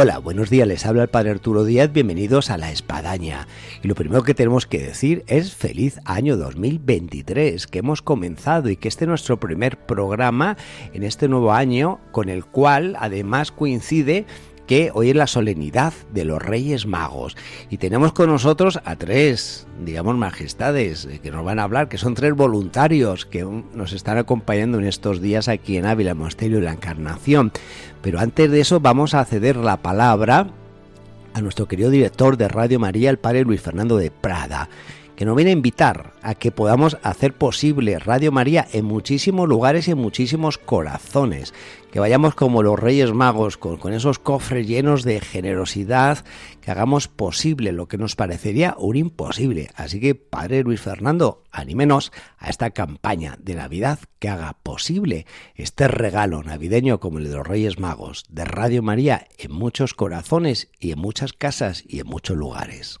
Hola, buenos días, les habla el Padre Arturo Díaz, bienvenidos a La Espadaña. Y lo primero que tenemos que decir es feliz año 2023, que hemos comenzado y que este es nuestro primer programa en este nuevo año, con el cual además coincide que hoy es la solemnidad de los Reyes Magos y tenemos con nosotros a tres, digamos, majestades eh, que nos van a hablar, que son tres voluntarios que nos están acompañando en estos días aquí en Ávila, Monasterio de la Encarnación. Pero antes de eso vamos a ceder la palabra a nuestro querido director de Radio María, el padre Luis Fernando de Prada que nos viene a invitar a que podamos hacer posible Radio María en muchísimos lugares y en muchísimos corazones. Que vayamos como los Reyes Magos, con, esos cofres llenos de generosidad, que hagamos posible lo que nos parecería un imposible. Así que, Padre Luis Fernando, anímenos a esta campaña de Navidad que haga posible este regalo navideño como el de los Reyes Magos de Radio María en muchos corazones y en muchas casas y en muchos lugares.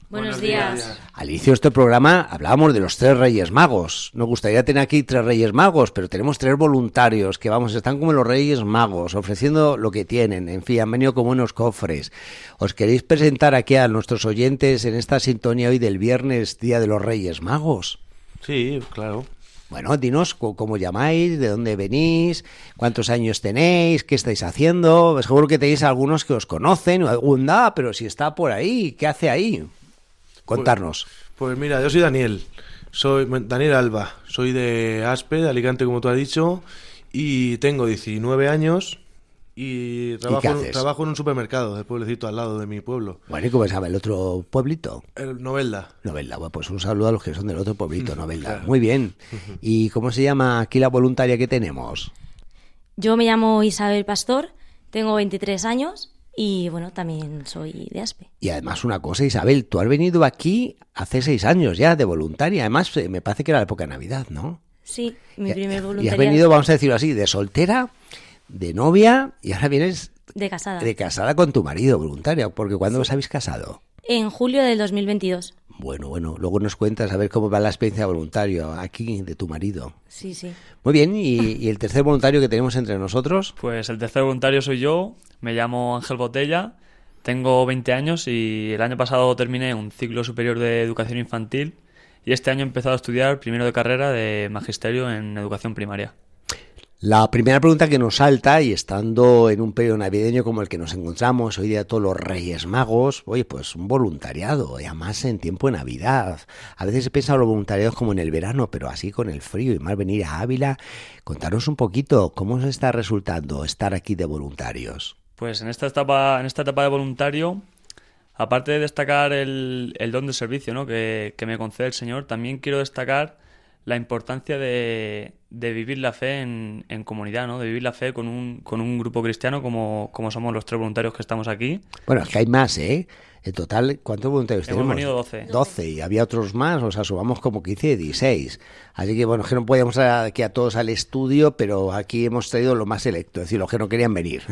Buenos días. Al inicio de este programa hablábamos de los tres Reyes Magos. Nos gustaría tener aquí tres Reyes Magos, pero tenemos tres voluntarios que, vamos, están como los Reyes Magos, ofreciendo lo que tienen. En fin, han venido como unos cofres. ¿Os queréis presentar aquí a nuestros oyentes en esta sintonía hoy del viernes, Día de los Reyes Magos? Sí, claro. Bueno, dinos cómo llamáis, de dónde venís, cuántos años tenéis, qué estáis haciendo. Seguro que tenéis algunos que os conocen, algún da, pero si está por ahí, ¿qué hace ahí? Contarnos. Pues, pues, mira, yo soy Daniel, soy Daniel Alba, soy de Aspe, de Alicante, como tú has dicho, y tengo 19 años y trabajo, trabajo en un supermercado del pueblecito al lado de mi pueblo. Bueno, ¿y cómo se llama el otro pueblito? El Novelda. Novelda, bueno, pues un saludo a los que son del otro pueblito, Novelda. Muy bien. ¿Y cómo se llama aquí la voluntaria que tenemos? Yo me llamo Isabel Pastor, tengo 23 años y bueno, también soy de Aspe. Y además una cosa, Isabel, tú has venido aquí hace seis años ya de voluntaria. Además, eh, me parece que era la época de Navidad, ¿no? Sí, mi primer voluntario. Y has venido, vamos a decirlo así, de soltera, de novia y ahora vienes... De casada. De casada con tu marido, voluntaria. Porque ¿cuándo os habéis casado? En julio del 2022. Bueno, bueno, luego nos cuentas a ver cómo va la experiencia voluntario aquí de tu marido. Sí, sí. Muy bien, ¿y, ¿y, el tercer voluntario que tenemos entre nosotros? Pues el tercer voluntario soy yo, me llamo Ángel Botella, tengo 20 años y el año pasado terminé un ciclo superior de educación infantil y este año he empezado a estudiar primero de carrera de magisterio en educación primaria. La primera pregunta que nos salta, y estando en un periodo navideño como el que nos encontramos, hoy día todos los Reyes Magos, oye, pues un voluntariado, y además en tiempo de Navidad. A veces he pensado los voluntariados como en el verano, pero así con el frío y más venir a Ávila. Contaros un poquito, ¿cómo os está resultando estar aquí de voluntarios? Pues en esta etapa, en esta etapa de voluntario, aparte de destacar el, don de servicio ¿no? que, que me concede el Señor, también quiero destacar la importancia de, de vivir la fe en, en, comunidad, ¿no? De vivir la fe con un, con un grupo cristiano como, como somos los tres voluntarios que estamos aquí. Bueno, es que hay más, ¿eh? En total, ¿cuántos voluntarios Hemos tenemos? venido 12. 12, y había otros más, o sea, subamos como 15, 16. Así que, bueno, es que no podíamos aquí a todos al estudio, pero aquí hemos traído lo más selecto, es decir, los que no querían venir.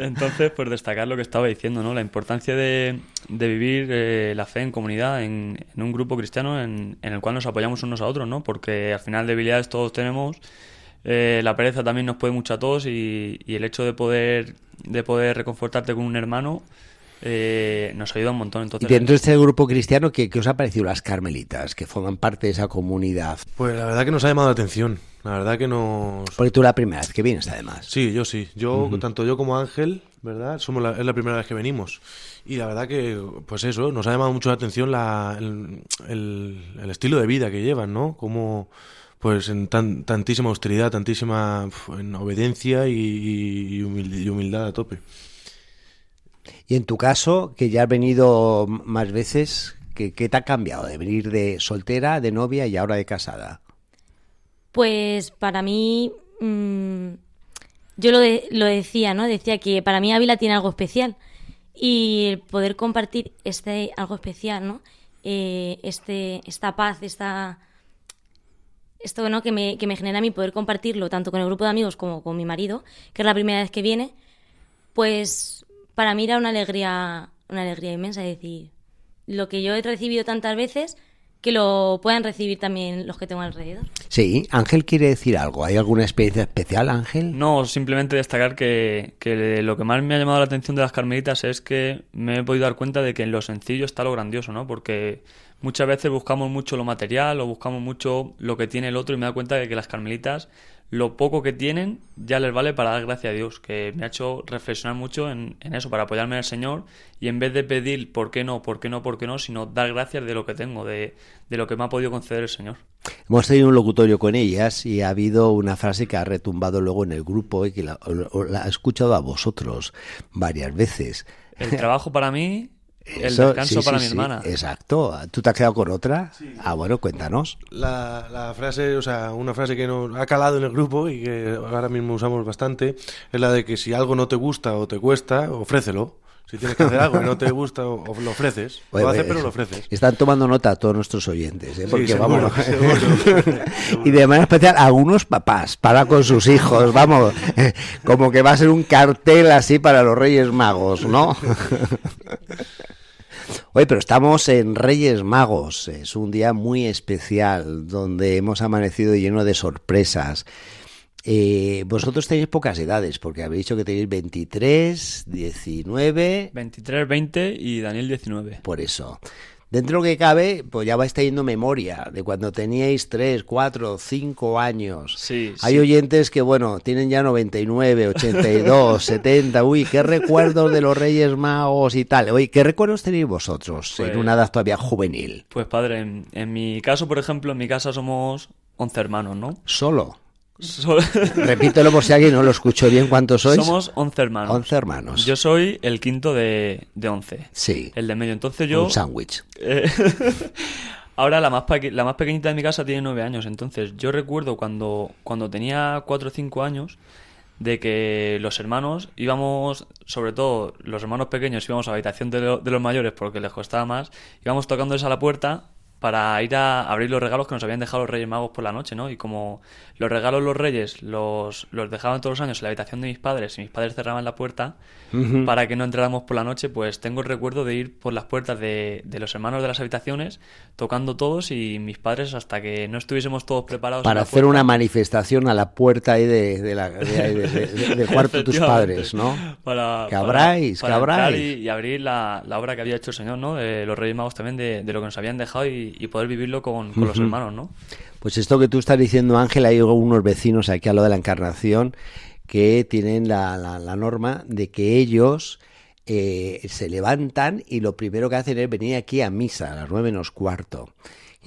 Entonces, pues destacar lo que estaba diciendo, ¿no? La importancia de, de vivir eh, la fe en comunidad, en, en un grupo cristiano en, en el cual nos apoyamos unos a otros, ¿no? Porque al final debilidades todos tenemos eh, la pereza también nos puede mucho a todos y, y, el hecho de poder, de poder reconfortarte con un hermano eh, nos ayuda un montón. Entonces, y dentro de este grupo cristiano, ¿qué, ¿qué, os ha parecido las carmelitas, que forman parte de esa comunidad? Pues la verdad que nos ha llamado la atención. La verdad que nos... Porque tú la primera vez que vienes, además. Sí, yo sí. Yo, uh -huh. tanto yo como Ángel, ¿verdad? Somos la, es la primera vez que venimos. Y la verdad que, pues eso, nos ha llamado mucho la atención la, el, el, el estilo de vida que llevan, ¿no? Como pues en tan, tantísima austeridad, tantísima en obediencia y, y, humildad a tope. Y en tu caso, que ya has venido más veces, ¿qué, ¿qué, te ha cambiado de venir de soltera, de novia y ahora de casada? Pues para mí, mmm, yo lo, de, lo decía, ¿no? Decía que para mí Ávila tiene algo especial y el poder compartir este algo especial, ¿no? Eh, este, esta paz, esta esto ¿no? que, me, que me genera a mí poder compartirlo tanto con el grupo de amigos como con mi marido, que es la primera vez que viene, pues para mí era una alegría, una alegría inmensa, es decir, lo que yo he recibido tantas veces, que lo puedan recibir también los que tengo alrededor. Sí, Ángel quiere decir algo. ¿Hay alguna experiencia especial, Ángel? No, simplemente destacar que, que lo que más me ha llamado la atención de las carmelitas es que me he podido dar cuenta de que en lo sencillo está lo grandioso, ¿no? Porque muchas veces buscamos mucho lo material o buscamos mucho lo que tiene el otro y me da cuenta de que las carmelitas lo poco que tienen ya les vale para dar gracias a Dios, que me ha hecho reflexionar mucho en, en, eso, para apoyarme en el Señor y en vez de pedir por qué no, por qué no, por qué no, sino dar gracias de lo que tengo, de, de lo que me ha podido conceder el Señor. Hemos tenido un locutorio con ellas y ha habido una frase que ha retumbado luego en el grupo y que la, la he escuchado a vosotros varias veces. El trabajo para mí el Eso, descanso sí, para sí, mi hermana. Sí, exacto. ¿Tú te has quedado con otra? Ah, bueno, cuéntanos. La, la, frase, o sea, una frase que nos ha calado en el grupo y que ahora mismo usamos bastante, es la de que si algo no te gusta o te cuesta, ofrécelo. Si tienes que hacer algo y no te gusta, o, lo ofreces. Oye, lo haces, pero lo ofreces. Están tomando nota todos nuestros oyentes, ¿eh? Porque sí, seguro, vamos. seguro, seguro. y de manera especial, algunos papás, para con sus hijos, vamos. Como que va a ser un cartel así para los Reyes Magos, ¿no? Oye, pero estamos en Reyes Magos, es un día muy especial donde hemos amanecido lleno de sorpresas. Eh, vosotros tenéis pocas edades, porque habéis dicho que tenéis 23, 19... 23, 20 y Daniel 19. Por eso. Dentro de lo que cabe, pues ya vais teniendo memoria de cuando teníais 3, 4, 5 años. Sí, Hay sí. oyentes que, bueno, tienen ya 99, 82, 70. Uy, qué recuerdos de los Reyes Magos y tal. Oye, ¿qué recuerdos tenéis vosotros Pues- en una edad todavía juvenil? Pues padre, en, en mi caso, por ejemplo, en mi casa somos 11 hermanos, ¿no? Solo. So- Repítelo por si alguien no lo escuchó bien. ¿Cuántos sois? Somos 11 hermanos. 11 hermanos. Yo soy el quinto de, de 11. Sí. El de medio. Entonces yo... Un sándwich. Eh, Ahora la más, la más pequeñita de mi casa tiene nueve años, entonces yo recuerdo cuando, cuando tenía cuatro o cinco años de que los hermanos íbamos, sobre todo los hermanos pequeños íbamos a la habitación de, lo- de los mayores porque les costaba más, íbamos tocándoles a la puerta para ir a abrir los regalos que nos habían dejado los Reyes Magos por la noche, ¿no? Y como los regalos los Reyes los, los dejaban todos los años en la habitación de mis padres y mis padres cerraban la puerta para que no entráramos por la noche, pues tengo el recuerdo de ir por las puertas de, de los hermanos de las habitaciones tocando todos y mis padres hasta que no estuviésemos todos preparados. Para hacer puerta. una manifestación a la puerta ahí de, de la, de cuarto de tus padres, ¿no? Para, Que abráis, para, que para abráis. Y, y abrir la, la obra que había hecho el Señor, ¿no? De los Reyes Magos también, de, de lo que nos habían dejado y, y poder vivirlo con, con los hermanos, ¿no? Pues esto que tú estás diciendo, Ángel, hay unos vecinos aquí a lo de la Encarnación que tienen la, la- la norma de que ellos eh, se levantan y lo primero que hacen es venir aquí a misa a las nueve menos cuarto.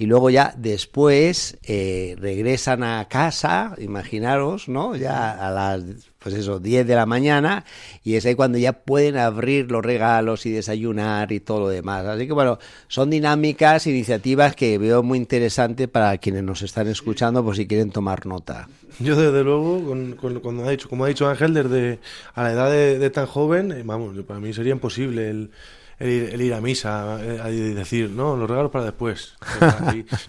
Y luego ya después eh, regresan a casa, imaginaros, ¿no? Ya a las, pues eso, 10 de la mañana y es ahí cuando ya pueden abrir los regalos y desayunar y todo lo demás. Así que bueno, son dinámicas, iniciativas que veo muy interesantes para quienes nos están escuchando por si quieren tomar nota. Yo desde luego, con, ha dicho, como ha dicho Ángel, desde a la edad de, tan joven, eh, vamos, para mí sería imposible el el, ir a misa y eh, decir, no, los regalos para después.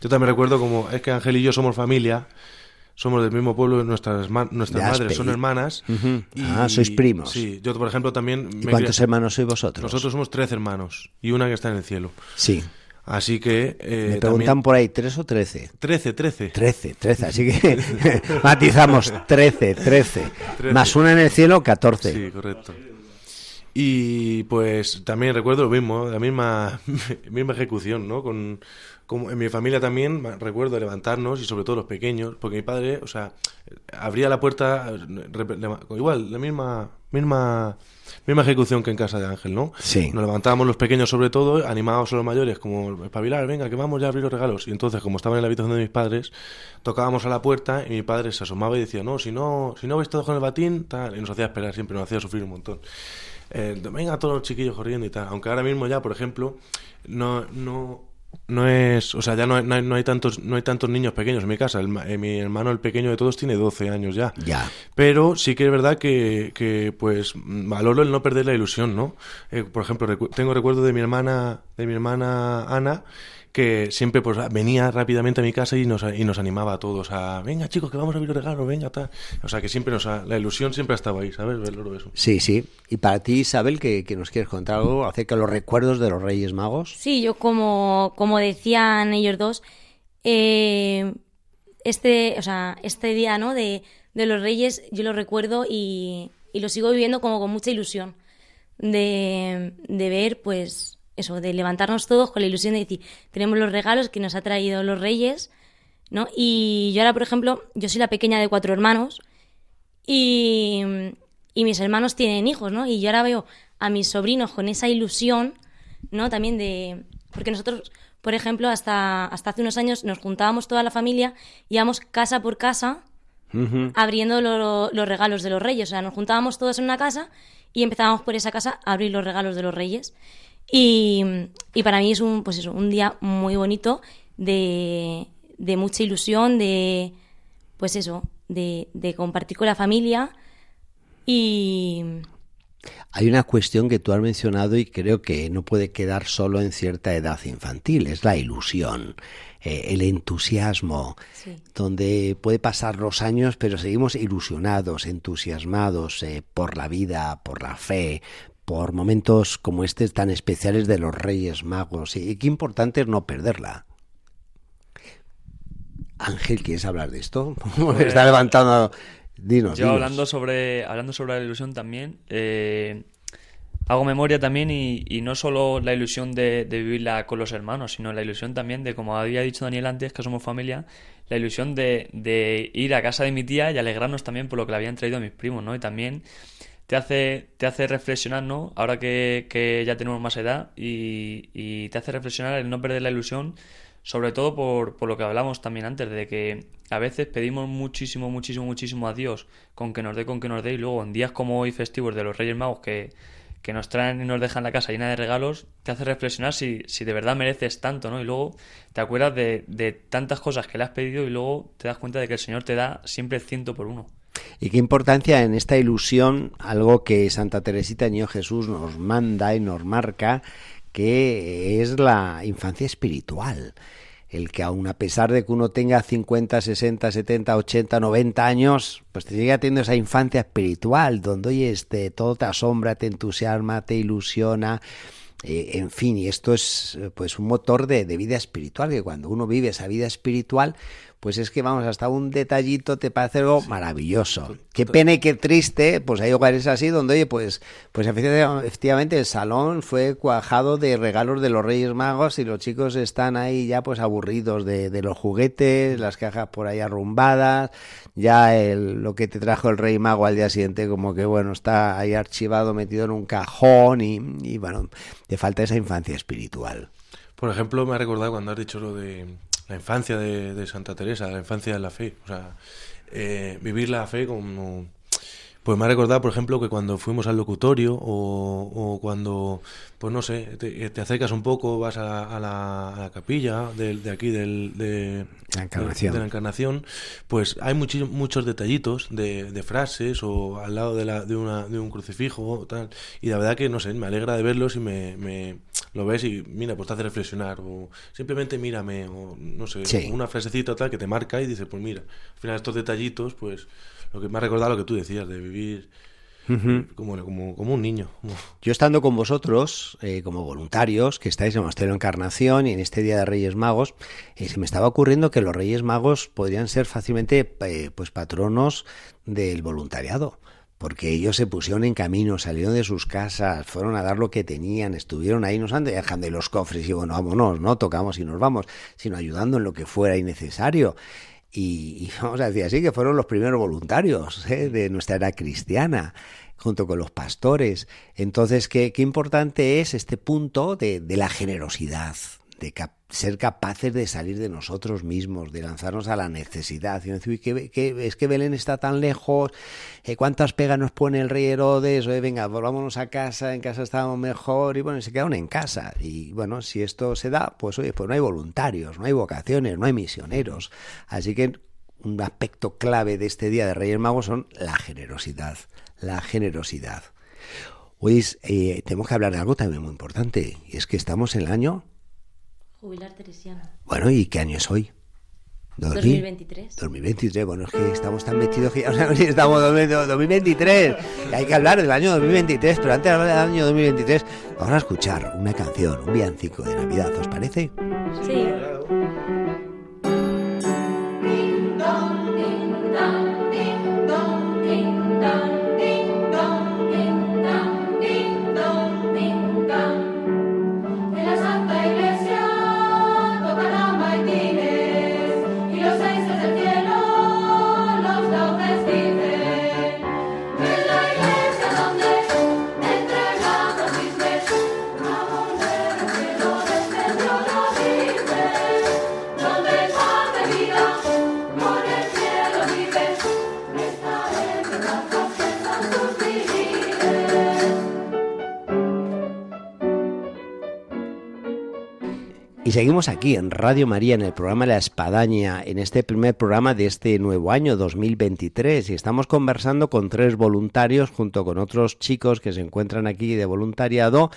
yo también recuerdo como, es que Ángel y yo somos familia, somos del mismo pueblo, nuestras, nuestras madres son hermanas. ah, sois primos. Sí, yo por ejemplo también... ¿Y cuántos hermanos sois vosotros? Nosotros somos tres hermanos y una que está en el cielo. Sí. Así que... Eh, Me preguntan por ahí, ¿tres o trece? Trece, trece. Trece, trece, así que matizamos, trece, trece. Más una en el cielo, catorce. Sí, correcto. Y pues también recuerdo lo mismo, la misma, misma ejecución, ¿no? Con, en mi familia también recuerdo levantarnos y sobre todo los pequeños, porque mi padre, o sea, abría la puerta igual, la misma misma misma ejecución que en casa de Ángel, ¿no? Sí. Nos levantábamos los pequeños sobre todo, animábamos a los mayores como espabilar, venga, que vamos ya a abrir los regalos. Y entonces, como estaba en la habitación de mis padres, tocábamos a la puerta y mi padre se asomaba y decía, "No, si no si no vais todos con el batín", tal, y nos hacía esperar siempre, nos hacía sufrir un montón eh, venga todos los chiquillos corriendo y tal. Aunque ahora mismo ya, por ejemplo, no, no, no es, o sea, ya no hay, no hay, tantos no hay tantos niños pequeños en mi casa. Eh, mi hermano, el pequeño de todos, tiene 12 años ya. Ya. Pero sí que es verdad que, que pues, valoro el no perder la ilusión, ¿no? Eh, por ejemplo, tengo recuerdo de mi hermana, de mi hermana Ana, que siempre pues venía rápidamente a mi casa y nos, y nos animaba a todos a, venga chicos, que vamos a abrir regalos, venga, tal. O sea, que siempre nos la ilusión siempre ha estado ahí, ¿sabes? Eso. Sí, sí. Y para ti, Isabel, que, que, nos quieres contar algo acerca de los recuerdos de los Reyes Magos. Sí, yo como, como decían ellos dos, eh, este, o sea, este día, ¿no? De, de los Reyes, yo lo recuerdo y, y lo sigo viviendo como con mucha ilusión. De, de ver, pues, eso, de levantarnos todos con la ilusión de decir, tenemos los regalos que nos ha traído los reyes, ¿no? Y yo ahora, por ejemplo, yo soy la pequeña de cuatro hermanos y, y mis hermanos tienen hijos, ¿no? Y yo ahora veo a mis sobrinos con esa ilusión, ¿no? También de... Porque nosotros, por ejemplo, hasta, hasta hace unos años nos juntábamos toda la familia, íbamos casa por casa abriendo los regalos de los reyes. O sea, nos juntábamos todos en una casa y empezábamos por esa casa a abrir los regalos de los reyes. Y, para mí es un, pues eso, un día muy bonito de, de mucha ilusión, de, pues eso, de, de compartir con la familia. Y... Hay una cuestión que tú has mencionado y creo que no puede quedar solo en cierta edad infantil, es la ilusión, eh, el entusiasmo, donde puede pasar los años pero seguimos ilusionados, entusiasmados eh, por la vida, por la fe, por momentos como este tan especiales de los Reyes Magos. Y qué importante es no perderla. Ángel, ¿quieres hablar de esto? Pues, está levantando. Dinos. Yo hablando sobre hablando sobre la ilusión también. Eh, hago memoria también y, no solo la ilusión de, vivirla con los hermanos, sino la ilusión también de, como había dicho Daniel antes, que somos familia, la ilusión de, de ir a casa de mi tía y alegrarnos también por lo que le habían traído a mis primos, ¿no? Y también te hace, te hace reflexionar, ¿no? Ahora que, ya tenemos más edad y, te hace reflexionar el no perder la ilusión, sobre todo por, por, lo que hablamos también antes, de que a veces pedimos muchísimo, muchísimo, muchísimo a Dios con que nos dé, con que nos dé, y luego en días como hoy festivos de los Reyes Magos que, que nos traen y nos dejan la casa llena de regalos, te hace reflexionar si, si de verdad mereces tanto, ¿no? Y luego te acuerdas de, de tantas cosas que le has pedido y luego te das cuenta de que el Señor te da siempre ciento por uno. Y qué importancia en esta ilusión, algo que Santa Teresita Niño Jesús nos manda y nos marca, que es la infancia espiritual. El que aun a pesar de que uno tenga 50, 60, 70, 80, 90 años, pues te sigue teniendo esa infancia espiritual, donde oye, este, todo te asombra, te entusiasma, te ilusiona. Eh, en fin, y esto es pues un motor de, de vida espiritual, que cuando uno vive esa vida espiritual, pues es que vamos, hasta un detallito te parece algo maravilloso. Qué pena y qué triste, pues hay hogares así donde, oye, pues, pues efectivamente el salón fue cuajado de regalos de los Reyes Magos y los chicos están ahí ya pues aburridos de, de los juguetes, las cajas por ahí arrumbadas, ya el, lo que te trajo el Rey Mago al día siguiente como que bueno, está ahí archivado, metido en un cajón y, y bueno, te falta esa infancia espiritual. Por ejemplo, me ha recordado cuando has dicho lo de la infancia de, Santa Teresa, la infancia de la fe. O sea, eh, vivir la fe como pues me ha recordado, por ejemplo, que cuando fuimos al locutorio o, cuando, pues no sé, te, acercas un poco, vas a, la, capilla de, aquí del, de, la encarnación. De, la encarnación, pues hay muchos muchos detallitos de, frases o al lado de, la, de, una, de un crucifijo tal. Y la verdad que, no sé, me alegra de verlos y me, me lo ves y mira, pues te hace reflexionar o simplemente mírame o no sé, una frasecita tal que te marca y dices, pues mira, al final estos detallitos, pues lo que me ha recordado lo que tú decías, de vivir como, como, un niño. Yo estando con vosotros, eh, como voluntarios, que estáis en Monasterio Encarnación y en este Día de Reyes Magos, eh, se me estaba ocurriendo que los Reyes Magos podrían ser fácilmente eh, pues patronos del voluntariado porque ellos se pusieron en camino, salieron de sus casas, fueron a dar lo que tenían, estuvieron ahí, no se dejando de los cofres y bueno, vámonos, no tocamos y nos vamos, sino ayudando en lo que fuera innecesario y, vamos a decir así, que fueron los primeros voluntarios ¿eh? de nuestra era cristiana junto con los pastores. Entonces, qué, qué importante es este punto de, de la generosidad, de ser capaces de salir de nosotros mismos, de lanzarnos a la necesidad. Y decir, es que Belén está tan lejos, eh, ¿cuántas pegas nos pone el rey Herodes? Oye, venga, volvámonos a casa, en casa estábamos mejor, y bueno, se quedaron en casa. Y bueno, si esto se da, pues oye, pues no hay voluntarios, no hay vocaciones, no hay misioneros. Así que un aspecto clave de este Día de Reyes Magos son la generosidad, la generosidad. Hoy eh, tenemos que hablar de algo también muy importante, y es que estamos en el año Jubilar teresiano. Bueno, ¿y qué año es hoy? 2023. 2023, bueno, es que estamos tan metidos que ya no sé si estamos en 2023. Hay que hablar del año 2023, pero antes de hablar del año 2023, vamos a escuchar una canción, un villancico de Navidad, ¿os parece? Sí. Seguimos aquí en Radio María, en el programa La Espadaña, en este primer programa de este nuevo año 2023. Y estamos conversando con tres voluntarios junto con otros chicos que se encuentran aquí de voluntariado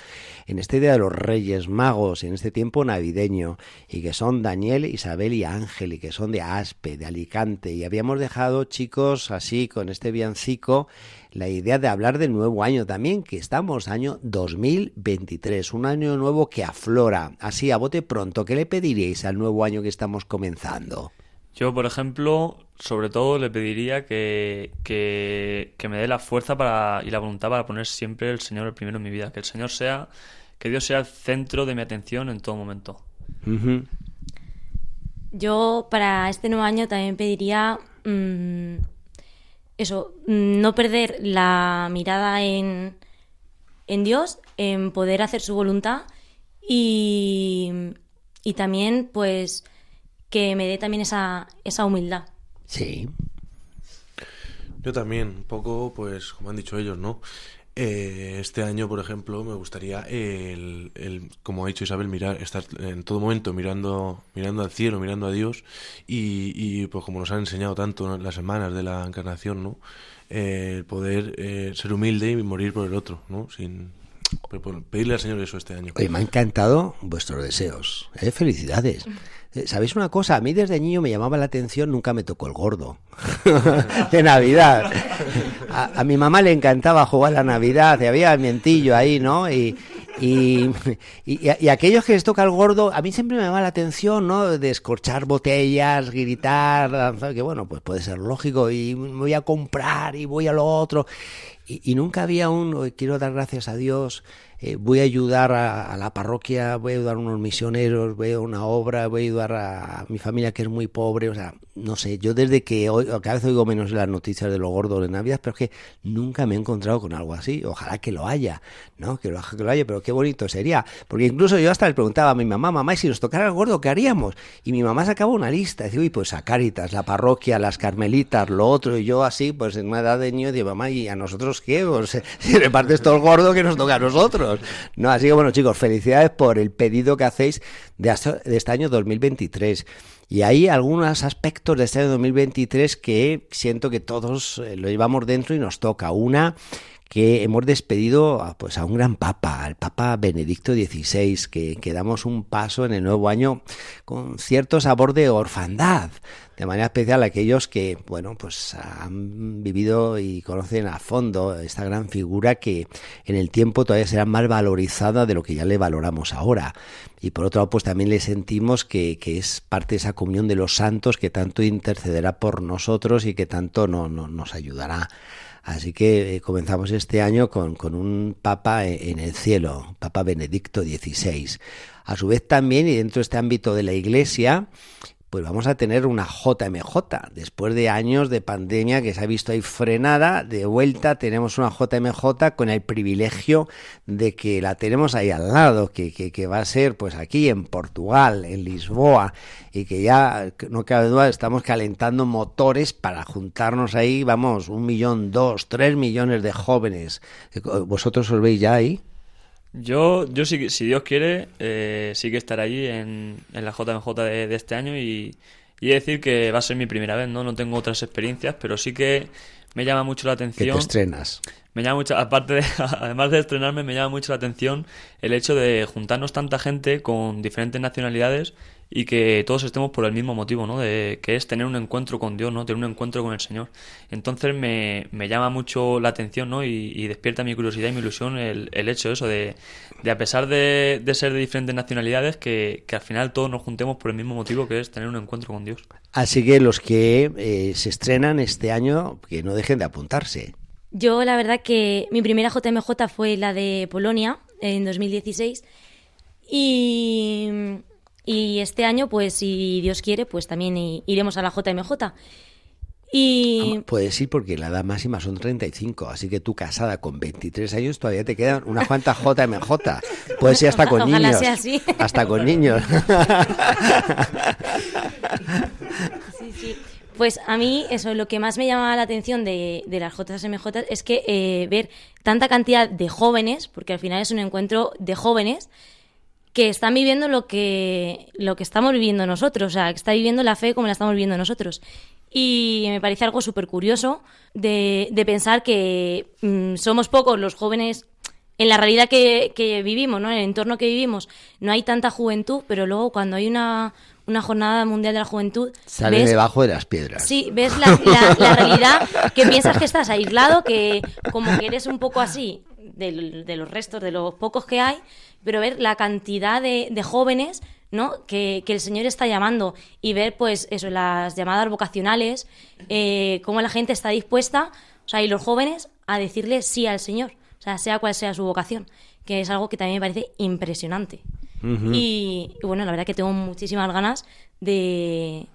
en este Día de los Reyes Magos, en este tiempo navideño, y que son Daniel, Isabel y Ángel, y que son de Aspe, de Alicante. Y habíamos dejado, chicos, así con este viancico la idea de hablar del nuevo año también, que estamos año 2023, un año nuevo que aflora. Así, a bote pronto, ¿qué le pediríais al nuevo año que estamos comenzando? Yo, por ejemplo, sobre todo le pediría que, que, me dé la fuerza para, y la voluntad para poner siempre el Señor el primero en mi vida. Que el Señor sea, que Dios sea el centro de mi atención en todo momento. Yo para este nuevo año también pediría mm, eso, no perder la mirada en, en Dios, en poder hacer su voluntad y, y también pues que me dé también esa, esa humildad. Sí. Yo también, un poco, pues como han dicho ellos, ¿no? Eh, este año, por ejemplo, me gustaría, el, el, como ha dicho Isabel, mirar, estar en todo momento mirando, mirando al cielo, mirando a Dios y, y pues como nos han enseñado tanto las semanas de la encarnación, ¿no? Eh, poder eh, ser humilde y morir por el otro, ¿no? Sin pedirle al Señor eso este año. Oye, me ha encantado vuestros deseos. ¿eh? Felicidades. Eh, ¿Sabéis una cosa? A mí desde niño me llamaba la atención, nunca me tocó el gordo de Navidad. A, mi mamá le encantaba jugar la Navidad, y había mientillo ahí, ¿no? Y, y, y, aquellos que les toca el gordo, a mí siempre me llama la atención, ¿no? De escorchar botellas, gritar, que bueno, pues puede ser lógico, y voy a comprar y voy a lo otro. y, nunca había un, quiero dar gracias a Dios, eh, voy a ayudar a, la parroquia, voy a ayudar a unos misioneros, voy a una obra, voy a ayudar a, mi familia que es muy pobre, o sea, no sé, yo desde que hoy, cada vez oigo menos las noticias de lo gordo de Navidad, pero es que nunca me he encontrado con algo así, ojalá que lo haya, ¿no? Que lo, que lo haya, pero qué bonito sería, porque incluso yo hasta le preguntaba a mi mamá, mamá, ¿y si nos tocara el gordo, qué haríamos? Y mi mamá sacaba una lista, decía, uy, pues a Cáritas, la parroquia, las carmelitas, lo otro, y yo así, pues en una edad de niño, digo, mamá, ¿y a nosotros qué? Pues, si repartes todo el gordo que nos toca a nosotros. No, así que bueno, chicos, felicidades por el pedido que hacéis de, este año 2023. Y hay algunos aspectos de este año 2023 que siento que todos eh, lo llevamos dentro y nos toca. Una, que hemos despedido a, pues, a un gran papa, al Papa Benedicto XVI, que, que damos un paso en el nuevo año con cierto sabor de orfandad de manera especial aquellos que, bueno, pues han vivido y conocen a fondo esta gran figura que en el tiempo todavía será más valorizada de lo que ya le valoramos ahora. Y por otro lado, pues también le sentimos que, que es parte de esa comunión de los santos que tanto intercederá por nosotros y que tanto no, nos ayudará. Así que eh, comenzamos este año con, con, un Papa en el cielo, Papa Benedicto XVI. A su vez también, y dentro de este ámbito de la Iglesia, pues vamos a tener una JMJ. Después de años de pandemia que se ha visto ahí frenada, de vuelta tenemos una JMJ con el privilegio de que la tenemos ahí al lado, que, que, va a ser pues aquí en Portugal, en Lisboa, y que ya, no cabe duda, estamos calentando motores para juntarnos ahí, vamos, un millón, dos, tres millones de jóvenes. ¿Vosotros os veis ya ahí? Yo, yo si, si Dios quiere, eh, sí que estaré allí en, en la JMJ de, de, este año y, y decir que va a ser mi primera vez, ¿no? No tengo otras experiencias, pero sí que me llama mucho la atención. Que te estrenas. Me llama mucho, aparte de, además de estrenarme, me llama mucho la atención el hecho de juntarnos tanta gente con diferentes nacionalidades y que todos estemos por el mismo motivo, ¿no? De, que es tener un encuentro con Dios, ¿no? Tener un encuentro con el Señor. Entonces me, me llama mucho la atención, ¿no? Y, despierta mi curiosidad y mi ilusión el, el hecho eso, de, de a pesar de, de, ser de diferentes nacionalidades, que, que, al final todos nos juntemos por el mismo motivo, que es tener un encuentro con Dios. Así que los que eh, se estrenan este año, que no dejen de apuntarse. Yo la verdad que mi primera JMJ fue la de Polonia en 2016 y y este año, pues si Dios quiere, pues también iremos a la JMJ. Y... Puedes ir porque la edad máxima son 35, así que tú casada con 23 años todavía te quedan unas cuantas JMJ. Puedes ir hasta con niños. Hasta con niños. Sí, sí. Pues a mí eso, lo que más me llama la atención de, de las JMJ es que eh, ver tanta cantidad de jóvenes, porque al final es un encuentro de jóvenes, que están viviendo lo que, lo que estamos viviendo nosotros, o sea, que está viviendo la fe como la estamos viviendo nosotros. Y me parece algo súper curioso de, de, pensar que mm, somos pocos los jóvenes en la realidad que, que, vivimos, ¿no? en el entorno que vivimos, no hay tanta juventud, pero luego cuando hay una, una jornada mundial de la juventud... Sale debajo de las piedras. Sí, ves la, la, realidad que piensas que estás aislado, que como que eres un poco así de, de los restos, de los pocos que hay, pero ver la cantidad de, jóvenes ¿no? Que, el Señor está llamando y ver pues eso, las llamadas vocacionales, eh, cómo la gente está dispuesta, o sea, y los jóvenes a decirle sí al Señor, o sea, sea cual sea su vocación, que es algo que también me parece impresionante. y, bueno, la verdad que tengo muchísimas ganas de,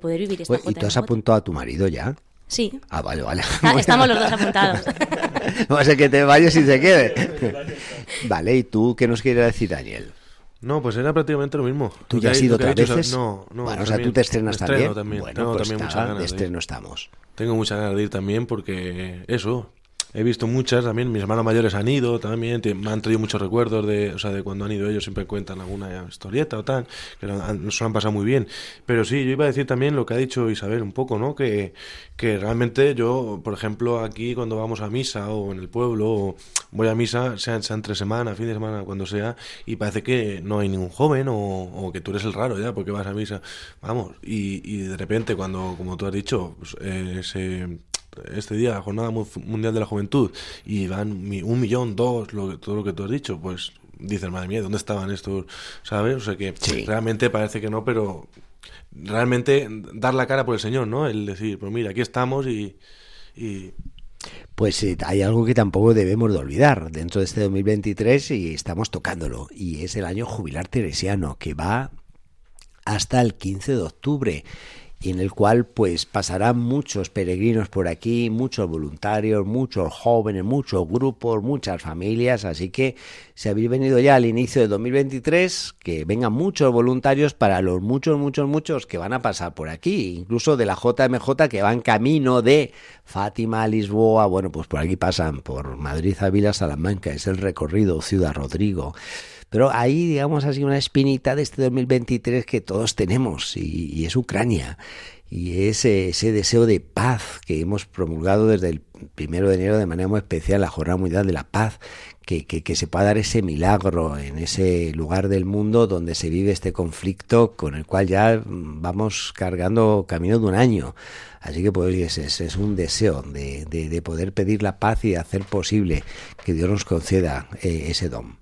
poder vivir esta ¿Y tú has apuntado a tu marido ya? Sí. Ah, vale, vale. estamos los dos apuntados. Va a ser que te vayas y se quede. vale, ¿y tú qué nos quiere decir Daniel? No, pues era prácticamente lo mismo. ¿Tú ya has ido otras veces? no, no. Bueno, o sea, tú te estrenas también. también. Bueno, pues también muchas ganas de estreno estamos. Tengo muchas ganas de ir también porque eso, he visto muchas también, mis hermanos mayores han ido también, me han traído muchos recuerdos de, o sea, de cuando han ido ellos, siempre cuentan alguna historieta o tal, que nos han pasado muy bien. Pero sí, yo iba a decir también lo que ha dicho Isabel un poco, ¿no? Que, que realmente yo, por ejemplo, aquí cuando vamos a misa o en el pueblo, voy a misa, sea, sea entre semana, fin de semana, cuando sea, y parece que no hay ningún joven o, o que tú eres el raro ya porque vas a misa, vamos, y, y de repente cuando, como tú has dicho, pues, eh, se este día, Jornada Mundial de la Juventud, y van un millón, dos, lo, todo lo que tú has dicho, pues dices, madre mía, ¿dónde estaban estos? ¿Sabes? O sea que realmente parece que no, pero realmente dar la cara por el Señor, ¿no? El decir, pues mira, aquí estamos y, y Pues eh, hay algo que tampoco debemos de olvidar dentro de este 2023 y estamos tocándolo, y es el año jubilar teresiano, que va hasta el 15 de octubre y en el cual pues pasarán muchos peregrinos por aquí, muchos voluntarios, muchos jóvenes, muchos grupos, muchas familias, así que si habéis venido ya al inicio de 2023, que vengan muchos voluntarios para los muchos, muchos, muchos que van a pasar por aquí, incluso de la JMJ que van camino de Fátima a Lisboa, bueno, pues por aquí pasan por Madrid, Ávila, Salamanca, es el recorrido Ciudad Rodrigo. Pero ahí, digamos así, una espinita de este 2023 que todos tenemos y, es Ucrania. Y ese, ese deseo de paz que hemos promulgado desde el primero de enero de manera muy especial, la Jornada Mundial de la Paz, que, que, que, se pueda dar ese milagro en ese lugar del mundo donde se vive este conflicto con el cual ya vamos cargando camino de un año. Así que pues es, es un deseo de, de, poder pedir la paz y de hacer posible que Dios nos conceda eh, ese don.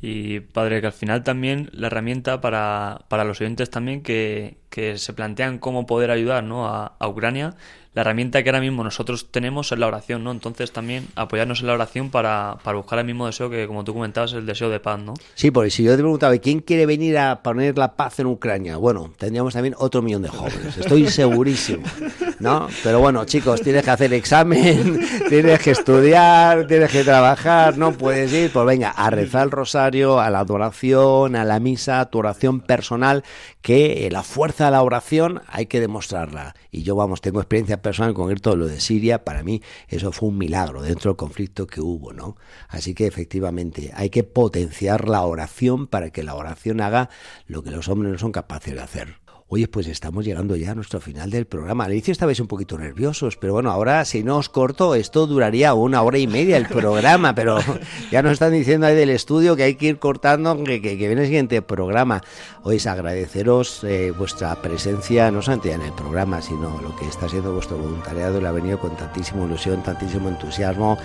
Y padre, que al final también la herramienta para, para los oyentes también que, que se plantean cómo poder ayudar ¿no? a, a Ucrania la herramienta que ahora mismo nosotros tenemos es la oración, ¿no? Entonces también apoyarnos en la oración para, para buscar el mismo deseo que, como tú comentabas, el deseo de paz, ¿no? Sí, porque si yo te preguntaba, ¿quién quiere venir a poner la paz en Ucrania? Bueno, tendríamos también otro millón de jóvenes, estoy segurísimo, ¿no? Pero bueno, chicos, tienes que hacer examen, tienes que estudiar, tienes que trabajar, no puedes ir, pues venga, a rezar el rosario, a la adoración, a la misa, a tu oración personal, que la fuerza de la oración hay que demostrarla. Y yo, vamos, tengo experiencia personal con todo lo de Siria, para mí eso fue un milagro dentro del conflicto que hubo, ¿no? Así que efectivamente hay que potenciar la oración para que la oración haga lo que los hombres no son capaces de hacer. Oye, pues estamos llegando ya a nuestro final del programa. Al inicio estabais un poquito nerviosos, pero bueno, ahora si no os corto, esto duraría una hora y media el programa, pero ya nos están diciendo ahí del estudio que hay que ir cortando, que, que, viene el siguiente programa. Hoy es agradeceros eh, vuestra presencia, no solamente en el programa, sino lo que está siendo vuestro voluntariado, el ha venido con tantísima ilusión, tantísimo entusiasmo,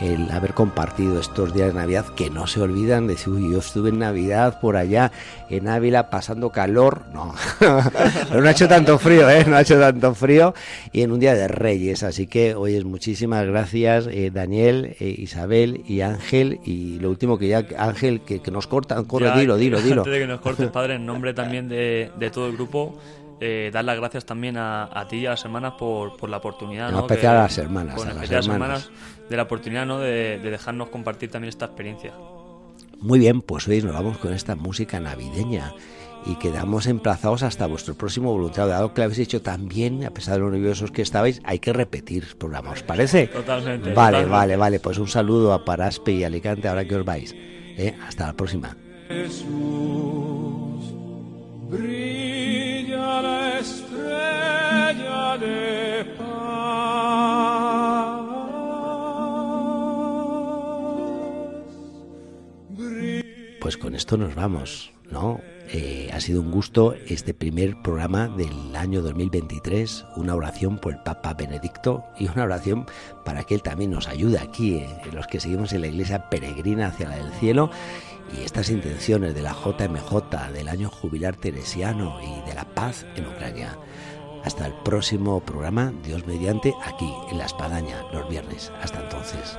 el haber compartido estos días de Navidad que no se olvidan de decir, uy, yo estuve en Navidad por allá en Ávila pasando calor, no. Pero no ha hecho tanto frío, ¿eh? No ha hecho tanto frío. Y en un día de Reyes. Así que, oyes, muchísimas gracias, eh, Daniel, eh, Isabel y Ángel. Y lo último que ya, Ángel, que, nos cortan, corre, dilo, dilo, dilo. Antes de que nos cortes, padre, en nombre también de, todo el grupo. Eh, dar las gracias también a, ti y a las hermanas por, por la oportunidad. ¿no? especial a las hermanas. a las hermanas. de la oportunidad ¿no? de, de, dejarnos compartir también esta experiencia. Muy bien, pues hoy nos vamos con esta música navideña y quedamos emplazados hasta vuestro próximo voluntariado. Dado que lo habéis hecho también, a pesar de lo nerviosos que estabais, hay que repetir el programa, ¿os parece? Totalmente. Vale, vale, vale. Pues un saludo a Paraspe y Alicante ahora que os vais. ¿eh? Hasta la próxima. brilla la estrella de paz. Pues con esto nos vamos, ¿no? Eh, ha sido un gusto este primer programa del año 2023, una oración por el Papa Benedicto y una oración para que él también nos ayude aquí, eh, los que seguimos en la iglesia peregrina hacia la del cielo y estas intenciones de la JMJ, del año jubilar teresiano y de la paz en Ucrania. Hasta el próximo programa, Dios mediante, aquí en La Espadaña, los viernes. Hasta entonces.